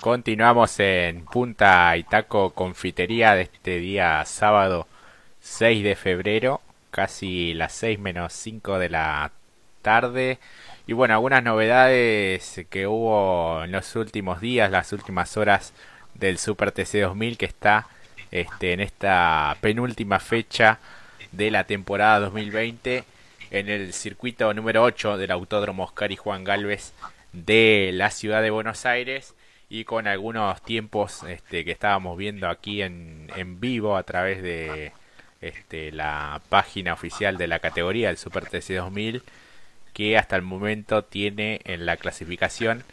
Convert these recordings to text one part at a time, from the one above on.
Continuamos en Punta Itaco Confitería de este día sábado 6 de febrero, casi las 6 menos 5 de la tarde. Y bueno, algunas novedades que hubo en los últimos días, las últimas horas del Super TC 2000 que está este, en esta penúltima fecha de la temporada 2020 en el circuito número 8 del Autódromo Oscar y Juan Galvez de la ciudad de Buenos Aires y con algunos tiempos este, que estábamos viendo aquí en, en vivo a través de este, la página oficial de la categoría del Super TC 2000 que hasta el momento tiene en la clasificación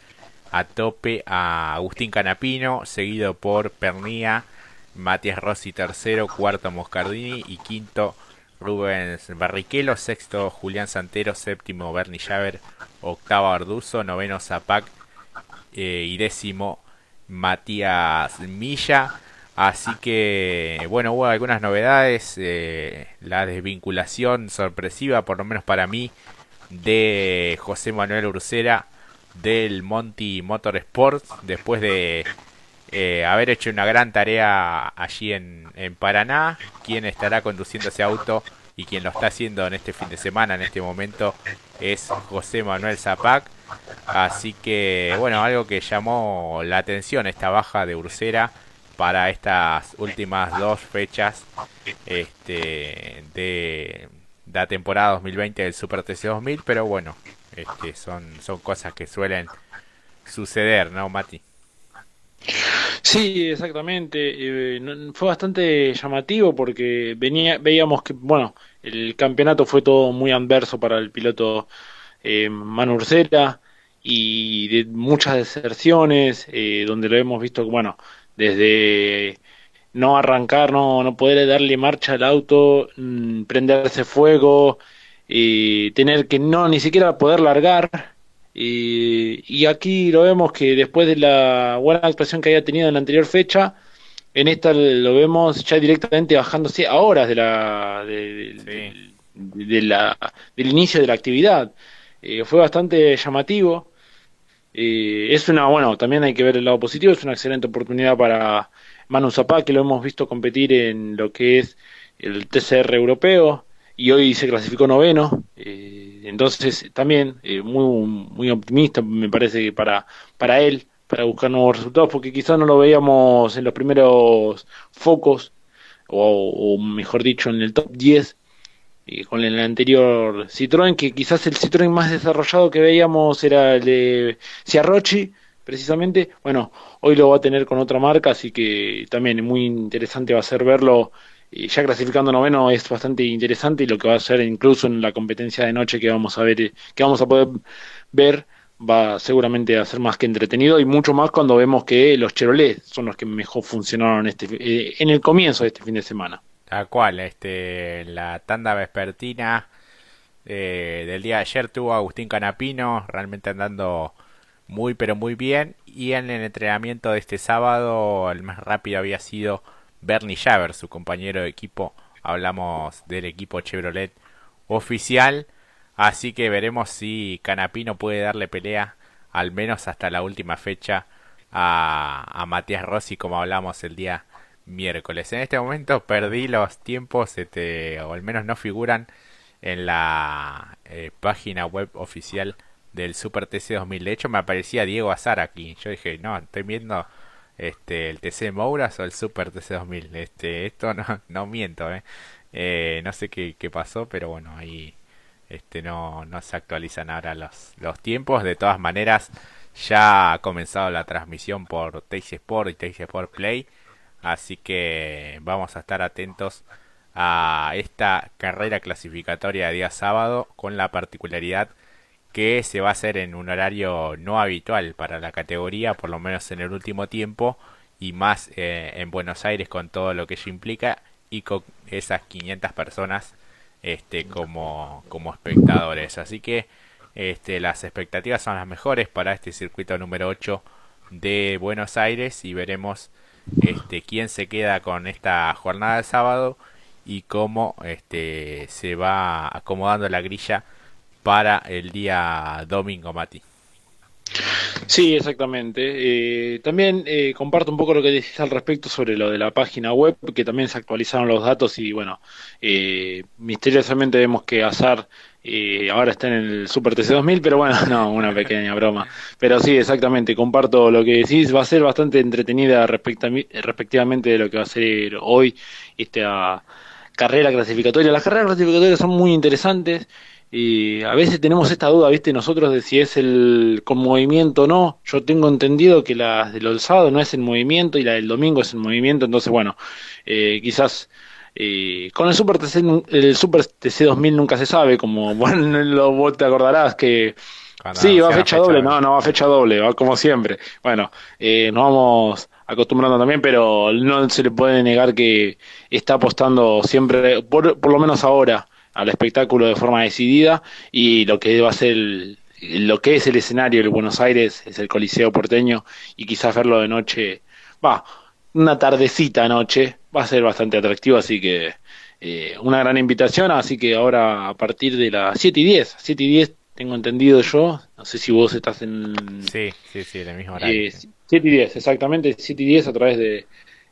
a tope a Agustín Canapino seguido por Pernía Matías Rossi tercero, cuarto Moscardini y quinto Rubens Barrichello, sexto Julián Santero, séptimo Bernie Javer, octavo Arduzo, noveno Zapac eh, y décimo Matías Milla. Así que, bueno, hubo algunas novedades. Eh, la desvinculación sorpresiva, por lo menos para mí, de José Manuel Ursera del Monty Motorsports después de eh, haber hecho una gran tarea allí en, en Paraná. Quien estará conduciendo ese auto y quien lo está haciendo en este fin de semana, en este momento, es José Manuel Zapac. Así que, bueno, algo que llamó la atención esta baja de Ursera para estas últimas dos fechas este, de la temporada 2020 del Super TC 2000, pero bueno, este, son, son cosas que suelen suceder, ¿no, Mati? Sí, exactamente. Eh, fue bastante llamativo porque venía, veíamos que, bueno, el campeonato fue todo muy adverso para el piloto eh, Manu y de muchas deserciones, eh, donde lo hemos visto, bueno, desde no arrancar, no, no poder darle marcha al auto, mm, prenderse fuego, eh, tener que no ni siquiera poder largar y aquí lo vemos que después de la buena actuación que había tenido en la anterior fecha, en esta lo vemos ya directamente bajándose a horas de la, de, la del inicio de la actividad. Eh, fue bastante llamativo. Eh, es una, bueno, también hay que ver el lado positivo, es una excelente oportunidad para Manu Zapá, que lo hemos visto competir en lo que es el TCR europeo y hoy se clasificó noveno. Eh, entonces, también muy, muy optimista, me parece para, para él, para buscar nuevos resultados, porque quizás no lo veíamos en los primeros focos, o, mejor dicho, en el top 10, y con el anterior Citroën, que quizás el Citroën más desarrollado que veíamos era el de Ciarrochi, precisamente. Bueno, hoy lo va a tener con otra marca, así que también muy interesante va a ser verlo y ya clasificando noveno es bastante interesante y lo que va a ser incluso en la competencia de noche que vamos a ver, que vamos a poder ver, va seguramente a ser más que entretenido y mucho más cuando vemos que los Chevrolet son los que mejor funcionaron este, eh, en el comienzo de este fin de semana. Tal cual, este, la tanda vespertina eh, del día de ayer tuvo Agustín Canapino realmente andando muy pero muy bien y en el entrenamiento de este sábado el más rápido había sido Bernie Javer, su compañero de equipo. Hablamos del equipo Chevrolet oficial. Así que veremos si Canapino puede darle pelea, al menos hasta la última fecha, a, Matías Rossi, como hablamos el día miércoles. En este momento perdí los tiempos, este, o al menos no figuran en la eh, página web oficial del Super TC 2000. De hecho, me aparecía Diego Azar aquí. Yo dije, no, estoy viendo este el TC Mouras o el Super TC 2000 este esto no, miento ¿eh? ¿eh? no sé qué, pasó pero bueno ahí este no se actualizan ahora los los tiempos de todas maneras ya ha comenzado la transmisión por Taxi Sport y Taxi Sport Play así que vamos a estar atentos a esta carrera clasificatoria de día sábado con la particularidad que se va a hacer en un horario no habitual para la categoría, por lo menos en el último tiempo, y más eh, en Buenos Aires con todo lo que ello implica y con esas 500 personas este, como, como espectadores. Así que este, las expectativas son las mejores para este circuito número 8 de Buenos Aires y veremos este, quién se queda con esta jornada de sábado y cómo este, se va acomodando la grilla para el día domingo, Mati. Sí, exactamente. Eh, también eh, comparto un poco lo que decís al respecto sobre lo de la página web, que también se actualizaron los datos y bueno, eh, misteriosamente vemos que Azar ahora está en el Super TC2000, pero bueno, no, una pequeña broma. Pero sí, exactamente, comparto lo que decís, va a ser bastante entretenida respectivamente de lo que va a ser hoy esta carrera clasificatoria. Las carreras clasificatorias son muy interesantes. Y a veces tenemos esta duda, ¿viste? Nosotros de si es el con movimiento o no. Yo tengo entendido que la del sábado no es en movimiento y la del domingo es en movimiento. Entonces, bueno, eh, quizás eh, con el Super TC, el Super TC 2000 nunca se sabe, como bueno, lo, vos te acordarás que sí, va a fecha, doble, no, no va a fecha doble, va como siempre. Bueno, eh, nos vamos acostumbrando también, pero no se le puede negar que está apostando siempre, por, por lo menos ahora, al espectáculo de forma decidida y lo que va a ser lo que es el escenario de Buenos Aires es el Coliseo porteño y quizás verlo de noche, va, una tardecita noche, va a ser bastante atractivo, así que eh, una gran invitación, así que ahora a partir de las 7 y 10, 7 y 10 tengo entendido yo, no sé si vos estás en... Sí, sí, sí, en el mismo horario. 7 y 10, exactamente, 7 y 10 a través de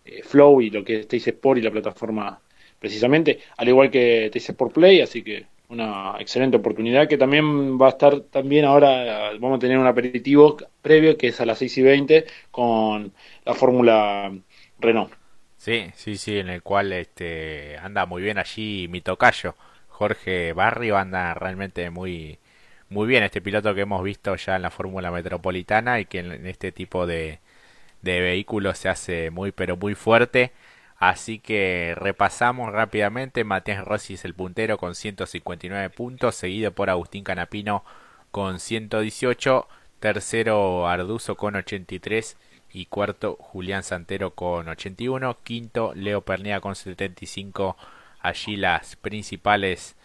eh, Flow y lo que es Teis Sport y la plataforma precisamente, al igual que te por Play, así que una excelente oportunidad que también va a estar también ahora, vamos a tener un aperitivo previo que es a las 6 y 20 con la fórmula Renault. Sí, sí, sí, en el cual este anda muy bien allí mi tocayo, Jorge Barrio, anda realmente muy muy bien este piloto que hemos visto ya en la fórmula metropolitana y que en este tipo de, de vehículos se hace muy pero muy fuerte Así que repasamos rápidamente. Matías Rossi es el puntero con 159 puntos, seguido por Agustín Canapino con 118, tercero Arduzo con 83 y cuarto Julián Santero con 81, quinto Leo Pernía con 75. Allí las principales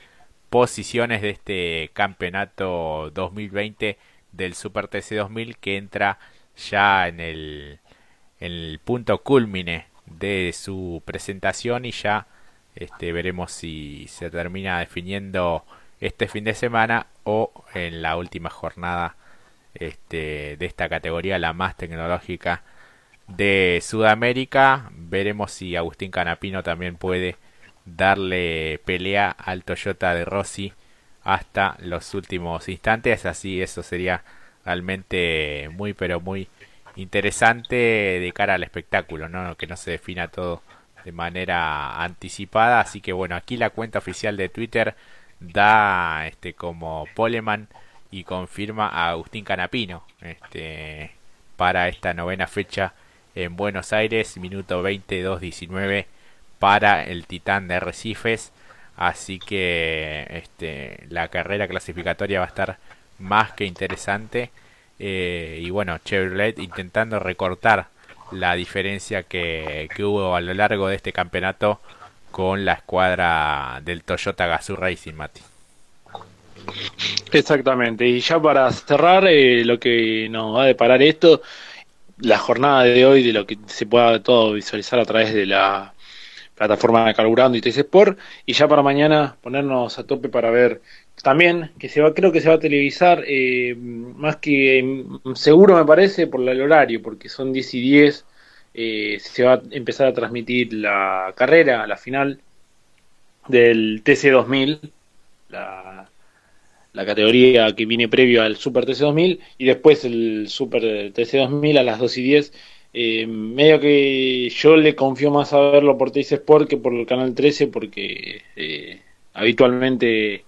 posiciones de este campeonato 2020 del Super TC 2000 que entra ya en el, el punto culmine de su presentación y ya este, veremos si se termina definiendo este fin de semana o en la última jornada este, de esta categoría, la más tecnológica de Sudamérica. Veremos si Agustín Canapino también puede darle pelea al Toyota de Rossi hasta los últimos instantes. Así eso sería realmente muy pero muy interesante de cara al espectáculo, ¿no? Que no se defina todo de manera anticipada. Así que bueno, aquí la cuenta oficial de Twitter da este como Poleman y confirma a Agustín Canapino este, para esta novena fecha en Buenos Aires, minuto 22-19 para el Titán de Recifes. Así que este, la carrera clasificatoria va a estar más que interesante. Eh, y bueno, Chevrolet intentando recortar la diferencia que, hubo a lo largo de este campeonato con la escuadra del Toyota Gazoo Racing, Mati. Exactamente, y ya para cerrar, eh, lo que nos va a deparar esto, la jornada de hoy, de lo que se pueda todo visualizar a través de la plataforma de Carburando y TC Sport, y ya para mañana ponernos a tope para ver también, que se va, creo que se va a televisar, eh, más que mm, seguro me parece por el horario, porque son 10 y 10, eh, se va a empezar a transmitir la carrera, la final del TC2000, la, la categoría que viene previo al Super TC2000, y después el Super TC2000 a las 2 y 10. Eh, medio que yo le confío más a verlo por TC Sport que por el canal 13, porque habitualmente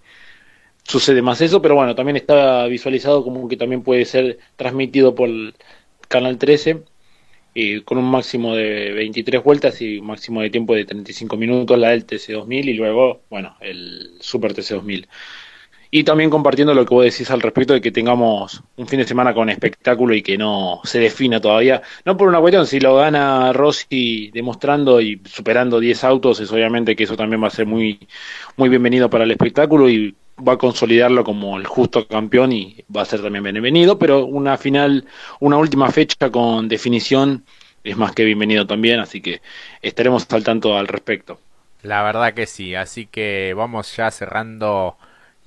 sucede más eso, pero bueno, también está visualizado como que también puede ser transmitido por el Canal 13 y con un máximo de 23 vueltas y un máximo de tiempo de 35 minutos la del TC2000 y luego, bueno, el Super TC2000. Y también compartiendo lo que vos decís al respecto de que tengamos un fin de semana con espectáculo y que no se defina todavía. No por una cuestión, si lo gana Rossi demostrando y superando 10 autos, es obviamente que eso también va a ser muy, muy bienvenido para el espectáculo y va a consolidarlo como el justo campeón y va a ser también bienvenido, pero una final, una última fecha con definición es más que bienvenido también, así que estaremos al tanto al respecto. La verdad que sí, así que vamos ya cerrando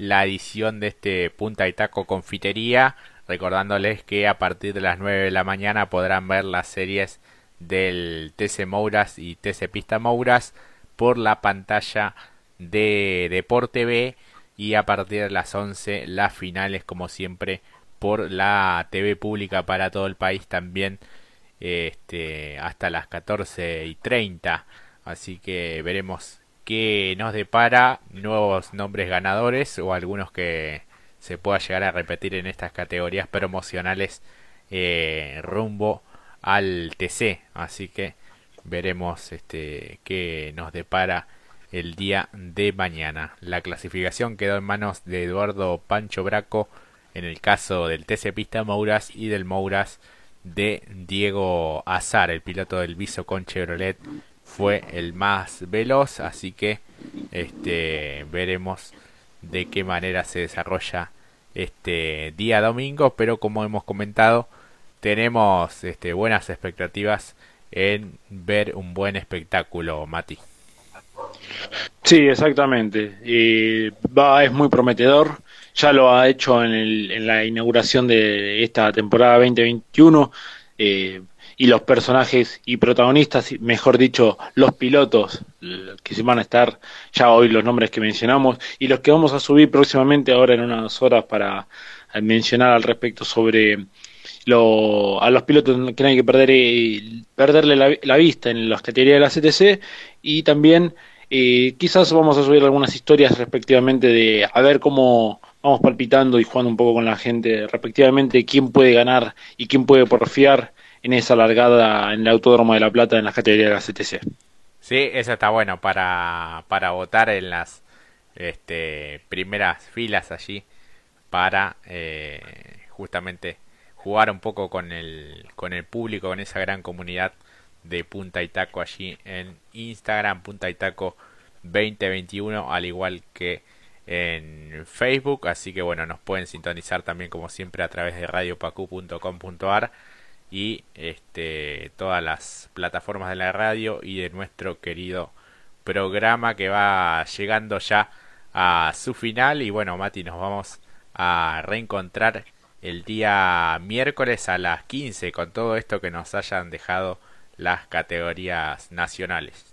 la edición de este Punta y Taco Confitería. recordándoles que a partir de las 9 de la mañana podrán ver las series del TC Mouras y TC Pista Mouras por la pantalla de Deporte B y a partir de las 11 las finales como siempre por la TV pública para todo el país también este, hasta las 14 y 30 así que veremos qué nos depara nuevos nombres ganadores o algunos que se pueda llegar a repetir en estas categorías promocionales eh, rumbo al TC así que veremos este qué nos depara el día de mañana. La clasificación quedó en manos de Eduardo Pancho Braco en el caso del TC Pista Mouras y del Mouras de Diego Azar, el piloto del Viso con Chevrolet fue el más veloz, así que este veremos de qué manera se desarrolla este día domingo, pero como hemos comentado, tenemos este, buenas expectativas en ver un buen espectáculo, Mati. Sí, exactamente. va, es muy prometedor. Ya lo ha hecho en, el, en la inauguración de esta temporada 2021. Eh, y los personajes y protagonistas, mejor dicho, los pilotos que se van a estar ya hoy los nombres que mencionamos y los que vamos a subir próximamente ahora en unas horas para mencionar al respecto sobre lo, a los pilotos que no hay que perder eh, perderle la, la, vista en las categorías de la CTC y también eh, quizás vamos a subir algunas historias respectivamente de a ver cómo vamos palpitando y jugando un poco con la gente respectivamente quién puede ganar y quién puede porfiar en esa largada en el Autódromo de La Plata en las categorías de la CTC. Sí, eso está bueno para, para votar en las este, primeras filas allí para eh, justamente jugar un poco con el, con el público, con esa gran comunidad de Punta y Taco allí en Instagram, Punta y Taco 2021, al igual que en Facebook. Así que bueno, nos pueden sintonizar también como siempre a través de radiopacu.com.ar y este, todas las plataformas de la radio y de nuestro querido programa que va llegando ya a su final. Y bueno, Mati, nos vamos a reencontrar el día miércoles a las 15 con todo esto que nos hayan dejado las categorías nacionales.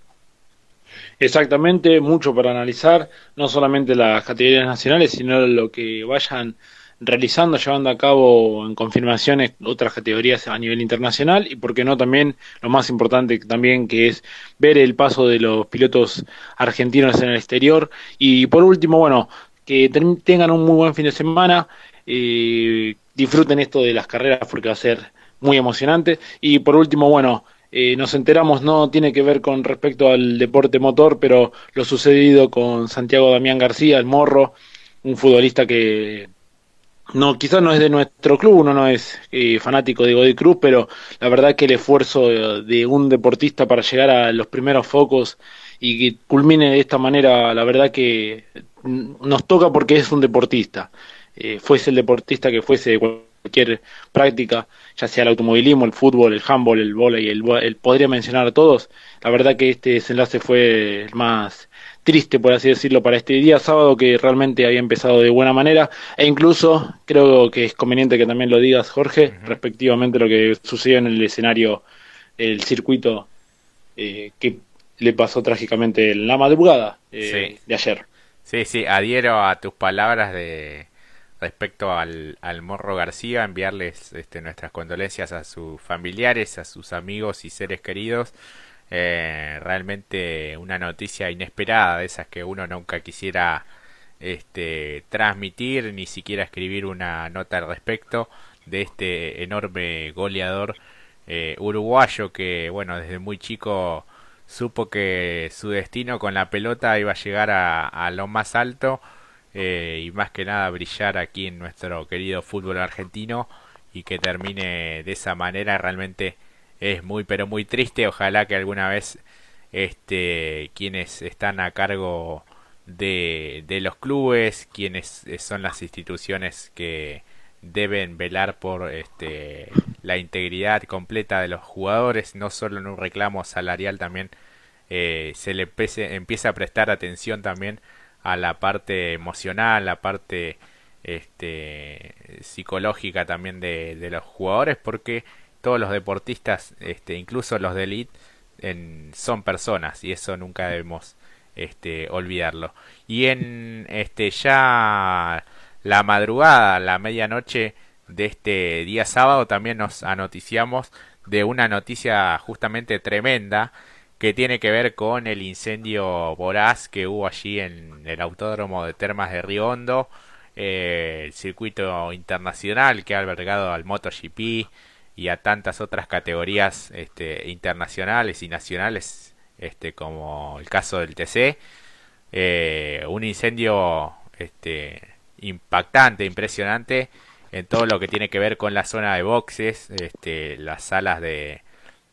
Exactamente, mucho para analizar, no solamente las categorías nacionales, sino lo que vayan realizando, llevando a cabo en confirmaciones otras categorías a nivel internacional y, por qué no, también lo más importante también que es ver el paso de los pilotos argentinos en el exterior. Y, por último, bueno, que tengan un muy buen fin de semana, eh, disfruten esto de las carreras porque va a ser muy emocionante. Y, por último, bueno, eh, nos enteramos no tiene que ver con respecto al deporte motor, pero lo sucedido con Santiago Damián García, el Morro, un futbolista que no quizás no es de nuestro club, uno no es eh, fanático de Godoy Cruz, pero la verdad que el esfuerzo de, un deportista para llegar a los primeros focos y que culmine de esta manera, la verdad que nos toca porque es un deportista. Eh, fuese el deportista que fuese cualquier práctica, ya sea el automovilismo, el fútbol, el handball, el volei, el, el, podría mencionar a todos. La verdad que este desenlace fue el más triste, por así decirlo, para este día sábado que realmente había empezado de buena manera e incluso creo que es conveniente que también lo digas, Jorge, respectivamente lo que sucedió en el escenario, el circuito eh, que le pasó trágicamente en la madrugada eh, de ayer. Sí, sí, adhiero a tus palabras de respecto al, al Morro García, enviarles este, nuestras condolencias a sus familiares, a sus amigos y seres queridos. Eh, realmente una noticia inesperada de esas que uno nunca quisiera este, transmitir ni siquiera escribir una nota al respecto de este enorme goleador eh, uruguayo que bueno desde muy chico supo que su destino con la pelota iba a llegar a, a lo más alto eh, y más que nada brillar aquí en nuestro querido fútbol argentino y que termine de esa manera realmente es muy pero muy triste. Ojalá que alguna vez este quienes están a cargo de, de los clubes quienes son las instituciones que deben velar por este la integridad completa de los jugadores no solo en un reclamo salarial también eh, se le empiece, empieza a prestar atención también a la parte emocional, la parte este, psicológica también de, los jugadores porque todos los deportistas, este, incluso los de elite, en, son personas y eso nunca debemos este, olvidarlo. Y en este ya la madrugada, la medianoche de este día sábado también nos anoticiamos de una noticia justamente tremenda que tiene que ver con el incendio voraz que hubo allí en el autódromo de Termas de Río Hondo, eh, el circuito internacional que ha albergado al MotoGP y a tantas otras categorías este, internacionales y nacionales, este, como el caso del TC. Eh, un incendio este, impactante, impresionante en todo lo que tiene que ver con la zona de boxes, este, las salas de,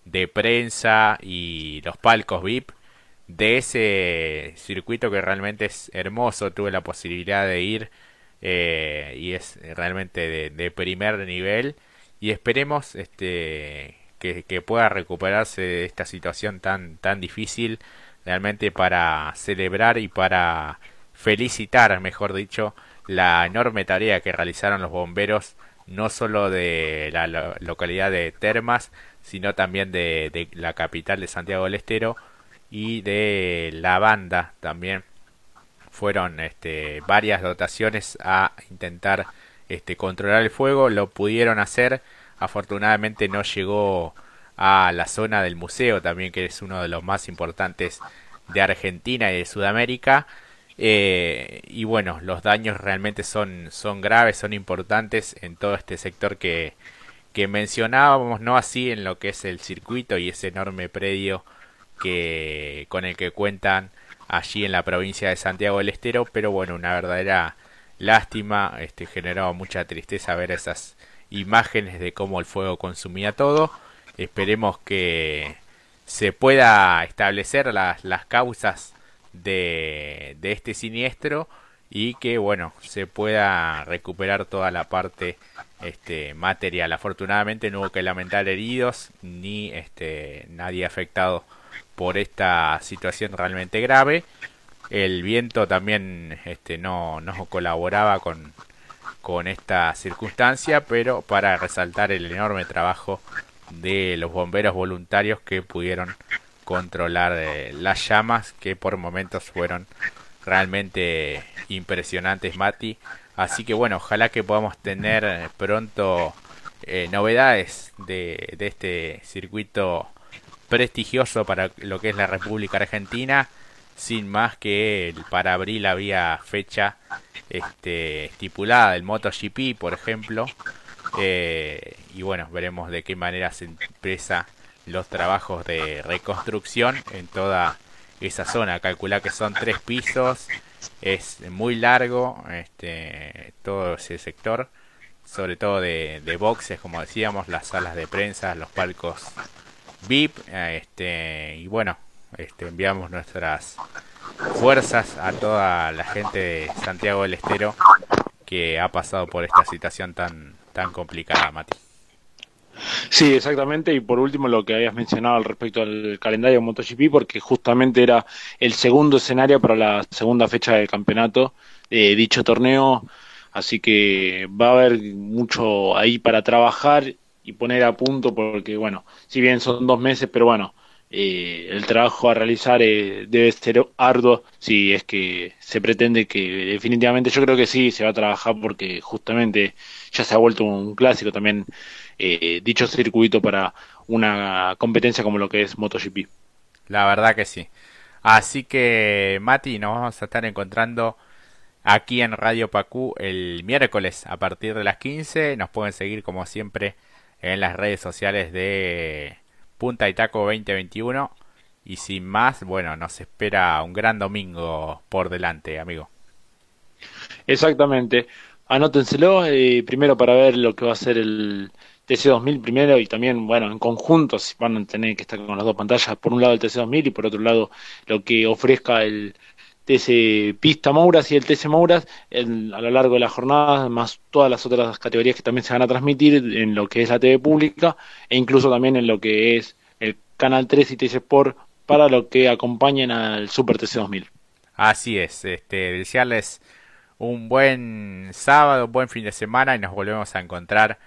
de prensa y los palcos VIP de ese circuito que realmente es hermoso. Tuve la posibilidad de ir eh, y es realmente de primer nivel y esperemos este que, pueda recuperarse de esta situación tan tan difícil realmente para celebrar y para felicitar mejor dicho la enorme tarea que realizaron los bomberos no solo de la localidad de Termas sino también de, la capital de Santiago del Estero y de la banda también. Fueron este, varias dotaciones a intentar este, controlar el fuego, lo pudieron hacer, afortunadamente no llegó a la zona del museo también, que es uno de los más importantes de Argentina y de Sudamérica. Eh, y bueno, los daños realmente son, son graves, son importantes en todo este sector que, que mencionábamos, no así en lo que es el circuito y ese enorme predio que con el que cuentan allí en la provincia de Santiago del Estero, pero bueno, una verdadera lástima, este, generaba mucha tristeza ver esas imágenes de cómo el fuego consumía todo. Esperemos que se pueda establecer las, las causas de, este siniestro y que bueno se pueda recuperar toda la parte este material. Afortunadamente no hubo que lamentar heridos ni este nadie afectado por esta situación realmente grave. El viento también este, no, no colaboraba con, con esta circunstancia, pero para resaltar el enorme trabajo de los bomberos voluntarios que pudieron controlar eh, las llamas que por momentos fueron realmente impresionantes Mati así que bueno ojalá que podamos tener pronto eh, novedades de, de este circuito prestigioso para lo que es la República Argentina sin más que para abril había fecha este, estipulada del MotoGP, por ejemplo. Eh, y bueno, veremos de qué manera se empieza los trabajos de reconstrucción en toda esa zona. Calcula que son tres pisos, es muy largo este, todo ese sector, sobre todo de, de boxes, como decíamos, las salas de prensa, los palcos VIP, este, y bueno, este, enviamos nuestras fuerzas a toda la gente de Santiago del Estero que ha pasado por esta situación tan, tan complicada, Mati. Sí, exactamente. Y por último, lo que habías mencionado al respecto al calendario MotoGP, porque justamente era el segundo escenario para la segunda fecha del campeonato de dicho torneo. Así que va a haber mucho ahí para trabajar y poner a punto, porque bueno, si bien son dos meses, pero bueno, eh, el trabajo a realizar eh, debe ser arduo si es que se pretende que definitivamente yo creo que sí se va a trabajar porque justamente ya se ha vuelto un clásico también eh, dicho circuito para una competencia como lo que es MotoGP. La verdad que sí. Así que Mati, nos vamos a estar encontrando aquí en Radio Pacú el miércoles a partir de las 15. Nos pueden seguir como siempre en las redes sociales de Punta y Taco 2021. Y sin más, bueno, nos espera un gran domingo por delante, amigo. Exactamente. Anótenselo eh, primero para ver lo que va a ser el TC2000 primero y también, bueno, en conjunto van a tener que estar con las dos pantallas. Por un lado el TC2000 y por otro lado lo que ofrezca el TC Pista Mouras y el TC Mouras a lo largo de la jornada, más todas las otras categorías que también se van a transmitir en lo que es la TV pública e incluso también en lo que es el Canal 3 y TC Sport para lo que acompañen al Super TC 2000. Así es, este, desearles un buen sábado, buen fin de semana y nos volvemos a encontrar